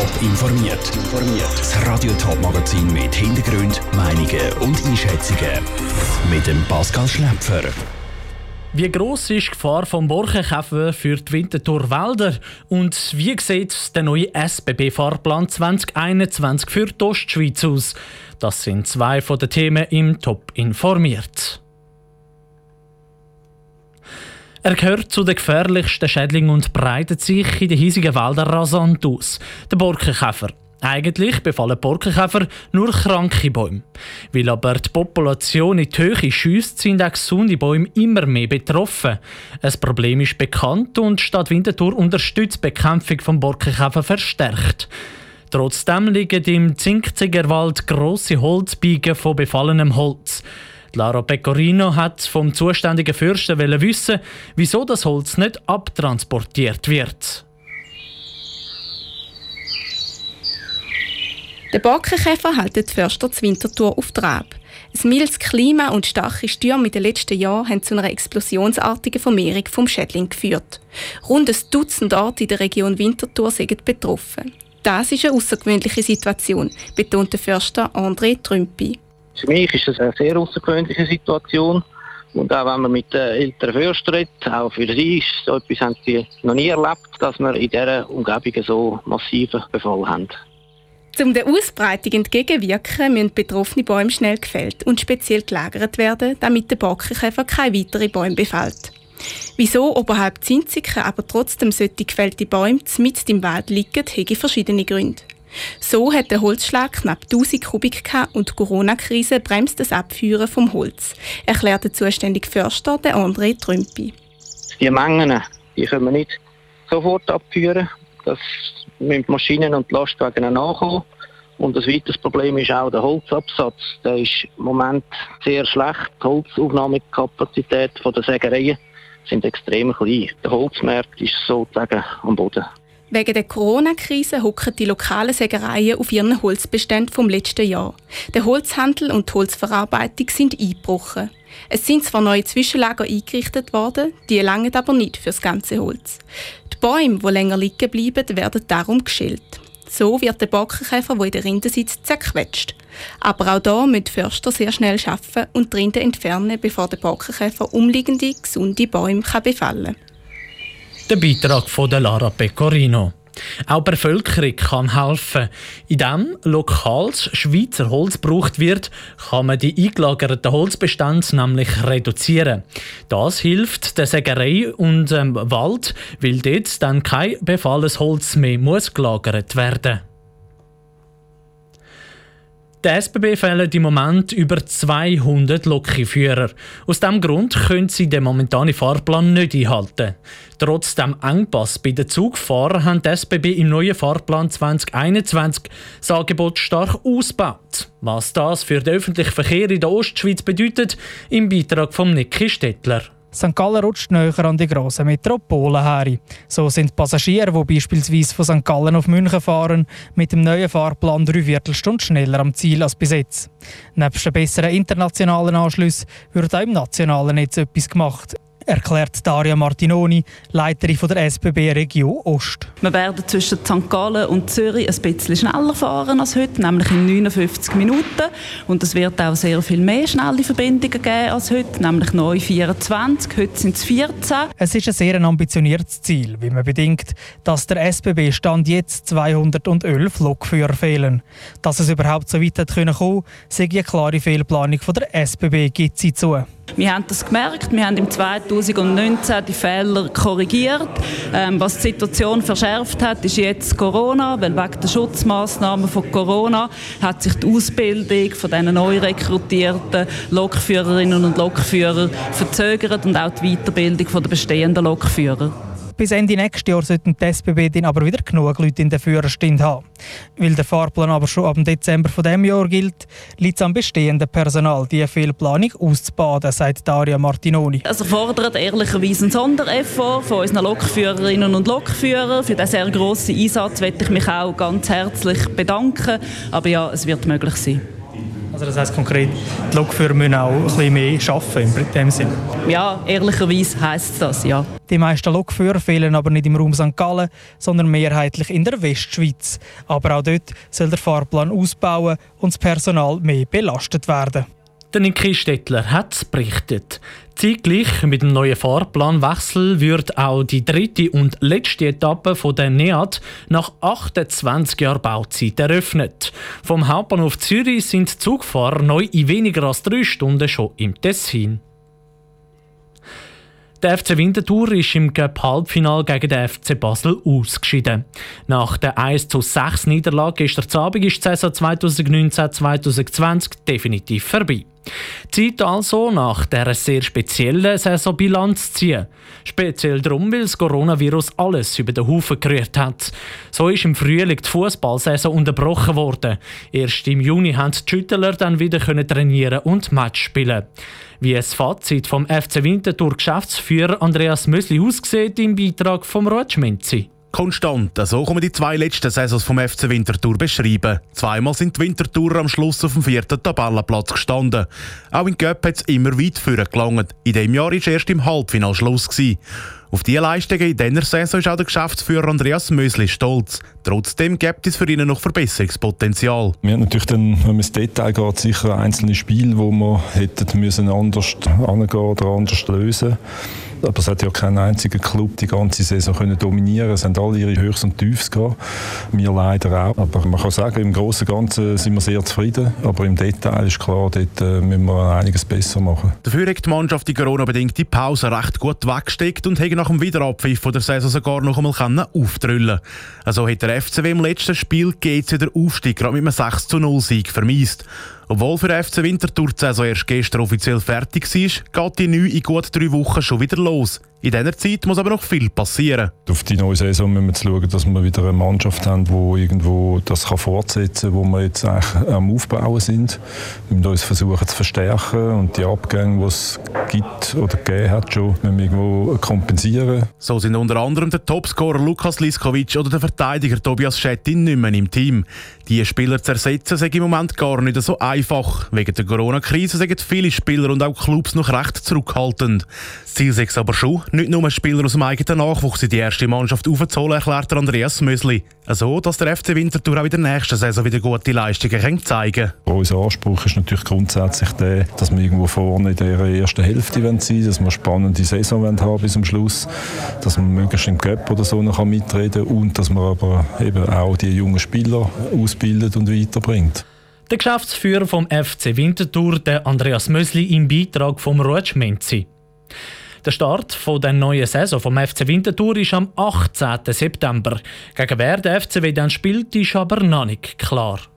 Top informiert. Das Radio Top Magazin mit Hintergrund, Meinungen und Einschätzungen mit dem Pascal Schläpfer. Wie groß ist die Gefahr vom Borkenkäfer für die Winterthur Wälder und wie sieht der neue SBB-Fahrplan 2021 für die Ostschweiz aus? Das sind zwei von den Themen im Top informiert. Er gehört zu den gefährlichsten Schädlingen und breitet sich in den hiesigen Wäldern rasant aus. Der Borkenkäfer. Eigentlich befallen Borkenkäfer nur kranke Bäume. Weil aber die Population in die Höhe schiesst, sind auch gesunde Bäume immer mehr betroffen. Ein Problem ist bekannt und Stadt Winterthur unterstützt die Bekämpfung vom Borkenkäfer verstärkt. Trotzdem liegen im Zinkzigerwald grosse Holzbiegen von befallenem Holz. Lara Pecorino hat vom zuständigen Fürsten wissen, wieso das Holz nicht abtransportiert wird. Der Borkenkäfer hält die Förster zur Wintertour auf Trab. Ein mildes Klima und starke Stürme in den letzten Jahren haben zu einer explosionsartigen Vermehrung vom Schädling geführt. Rund ein Dutzend Orte in der Region Winterthur sind betroffen. Das ist eine außergewöhnliche Situation, betont der Förster André Trümpi. Für mich ist das eine sehr außergewöhnliche Situation. Und auch wenn man mit den älteren Fürsten redet, auch für sie ist so etwas haben sie noch nie erlebt, dass wir in dieser Umgebung so massiven Befall haben. Um der Ausbreitung entgegenwirken, müssen betroffene Bäume schnell gefällt und speziell gelagert werden, damit der Borkenkäfer keine weiteren Bäume befällt. Wieso oberhalb Zinziken aber trotzdem solche gefällte Bäume mitten im Wald liegen, hätte verschiedene Gründe. So hat der Holzschlag knapp 1000 Kubik und die Corona-Krise bremst das Abführen vom Holz, erklärt der zuständige Förster, der André Trümpi. Die Mengen die können wir nicht sofort abführen. Das müssen Maschinen und Lastwagen nachkommen. Und das weitere Problem ist auch der Holzabsatz. Der ist im Moment sehr schlecht. Die Holzaufnahmekapazität der Sägereien sind extrem klein. Der Holzmarkt ist sozusagen am Boden. Wegen der Corona-Krise hocken die lokalen Sägereien auf ihren Holzbeständen vom letzten Jahr. Der Holzhandel und die Holzverarbeitung sind eingebrochen. Es sind zwar neue Zwischenlager eingerichtet worden, die langen aber nicht für das ganze Holz. Die Bäume, die länger liegen bleiben, werden darum geschält. So wird der Borkenkäfer, der in der Rinde sitzt, zerquetscht. Aber auch da müssen die Förster sehr schnell arbeiten und die Rinde entfernen, bevor der Borkenkäfer umliegende, gesunde Bäume befallen kann. Der Beitrag von Lara Pecorino. Auch die Bevölkerung kann helfen. Indem lokales Schweizer Holz gebraucht wird, kann man die eingelagerten Holzbestände nämlich reduzieren. Das hilft der Sägerei und dem Wald, weil dort dann kein befallenes Holz mehr muss gelagert werden Der SBB fehlen im Moment über 200 Lokführer. Aus diesem Grund können sie den momentanen Fahrplan nicht einhalten. Trotz dem Engpass bei den Zugfahrern haben die SBB im neuen Fahrplan 2021 das Angebot stark ausgebaut. Was das für den öffentlichen Verkehr in der Ostschweiz bedeutet, im Beitrag von Niki Stettler. St. Gallen rutscht näher an die grossen Metropolen her. So sind Passagiere, die beispielsweise von St. Gallen auf München fahren, mit dem neuen Fahrplan drei Viertelstunden schneller am Ziel als bis jetzt. Nebst den besseren internationalen Anschlüssen wird auch im nationalen Netz etwas gemacht erklärt Daria Martinoni, Leiterin von der SBB Region Ost. Wir werden zwischen St. Gallen und Zürich ein bisschen schneller fahren als heute, nämlich in 59 Minuten. Und es wird auch sehr viel mehr schnelle Verbindungen geben als heute, nämlich neu 24, heute sind es 14. Es ist ein sehr ambitioniertes Ziel, wie man bedenkt, dass der SBB Stand jetzt 211 Lokführer fehlen. Dass es überhaupt so weit kommen konnte, sei eine klare Fehlplanung von der SBB gibt sie zu. Wir haben das gemerkt. Wir haben im 2019 die Fehler korrigiert. Ähm, was die Situation verschärft hat, ist jetzt Corona, weil wegen der Schutzmaßnahmen von Corona hat sich die Ausbildung von diesen neu rekrutierten Lokführerinnen und Lokführer verzögert und auch die Weiterbildung der bestehenden Lokführer. Bis Ende nächstes Jahr sollten die SBB dann aber wieder genug Leute in der Führerstinde haben. Weil der Fahrplan aber schon ab Dezember von dem Jahr gilt, liegt es am bestehenden Personal, diese Fehlplanung auszubaden, sagt Daria Martinoni. Es erfordert ehrlicherweise einen Sondereffort von unseren Lokführerinnen und Lokführern. Für diesen sehr grossen Einsatz möchte ich mich auch ganz herzlich bedanken. Aber ja, es wird möglich sein. Also das heisst konkret, die Lokführer müssen auch ein bisschen mehr arbeiten in dem Sinne? Ja, ehrlicherweise heisst das, ja. Die meisten Lokführer fehlen aber nicht im Raum St. Gallen, sondern mehrheitlich in der Westschweiz. Aber auch dort soll der Fahrplan ausbauen und das Personal mehr belastet werden. Der Niki Stettler hat berichtet. Zeitgleich mit dem neuen Fahrplanwechsel wird auch die dritte und letzte Etappe von der NEAT nach 28 Jahren Bauzeit eröffnet. Vom Hauptbahnhof Zürich sind Zugfahrer neu in weniger als drei Stunden schon im Tessin. Der FC Winterthur ist im Cup Halbfinal gegen den FC Basel ausgeschieden. Nach der 1 zu 6 Niederlage gestern Abend ist die Saison 2019-2020 definitiv vorbei. Zeit also, nach dieser sehr speziellen Saison Bilanz ziehen. Speziell darum, weil das Coronavirus alles über den Haufen gerührt hat. So ist im Frühling die Fußballsaison unterbrochen worden. Erst im Juni haben die Schüttler dann wieder trainieren und Match spielen. Wie es Fazit vom FC Winterthur Geschäftsführer Andreas Mösli aussieht im Beitrag vom Rotschmenzi. Konstant, so kann man die zwei letzten Saisons vom FC Winterthur beschreiben. Zweimal sind die Winterthur am Schluss auf dem vierten Tabellenplatz gestanden. Auch in Göpp hat es immer weit vorne gelangt. In diesem Jahr war erst im Halbfinale Schluss. Gewesen. Auf diese Leistungen in dieser Saison ist auch der Geschäftsführer Andreas Mösli stolz. Trotzdem gibt es für ihn noch Verbesserungspotenzial. Wir haben natürlich dann, wenn man ins Detail geht, sicher einzelne Spiele, wo wir hätten müssen anders angehen oder anders lösen aber es hat ja keinen einzigen Club die ganze Saison können dominieren. Es haben alle ihre Höchst und Tiefs gehabt. Wir leider auch. Aber man kann sagen, im Großen und Ganzen sind wir sehr zufrieden. Aber im Detail ist klar, dort äh, müssen wir einiges besser machen. Dafür hat die Mannschaft die Corona-bedingte Pause recht gut weggesteckt und hat nach dem Wiederabpfiff der Saison sogar noch einmal auftrüllen Also hat der FCW im letzten Spiel GC der Aufstieg gerade mit einem 6 0 Sieg vermisst. Obwohl für FC Winterthur die Saison erst gestern offiziell fertig war, geht die neu in gut drei Wochen schon wieder los. In dieser Zeit muss aber noch viel passieren. Auf die neue Saison müssen wir schauen, dass wir wieder eine Mannschaft haben, die irgendwo das kann fortsetzen kann, wo wir jetzt eigentlich am Aufbauen sind. Wir müssen uns versuchen zu verstärken und die Abgänge, die es gibt oder gegeben hat, schon müssen wir irgendwo kompensieren. So sind unter anderem der Topscorer Lukas Liskovic oder der Verteidiger Tobias Schettin nicht mehr im Team. Diese Spieler zu ersetzen, ist im Moment gar nicht so einfach. Wegen der Corona-Krise sind viele Spieler und auch Clubs noch recht zurückhaltend. Das Ziel ist aber schon, nicht nur Spieler aus dem eigenen Nachwuchs in die erste Mannschaft aufzuholen, erklärt Andreas Mösli. So, dass der FC Winterthur auch in der nächsten Saison wieder gute Leistungen zeigen kann. Unser Anspruch ist natürlich grundsätzlich der, dass wir irgendwo vorne in der ersten Hälfte sein wollen, dass wir eine spannende Saison haben bis zum Schluss, dass man möglichst im Cup oder so noch mitreden kann und dass man aber eben auch die jungen Spieler ausbildet und weiterbringt. Der Geschäftsführer vom FC Winterthur, der Andreas Mösli, im Beitrag vom Ruetsch Menzi. Der Start der neuen Saison vom FC Winterthur ist am 18. September. Gegen wer der FCW dann spielt, ist aber noch nicht klar.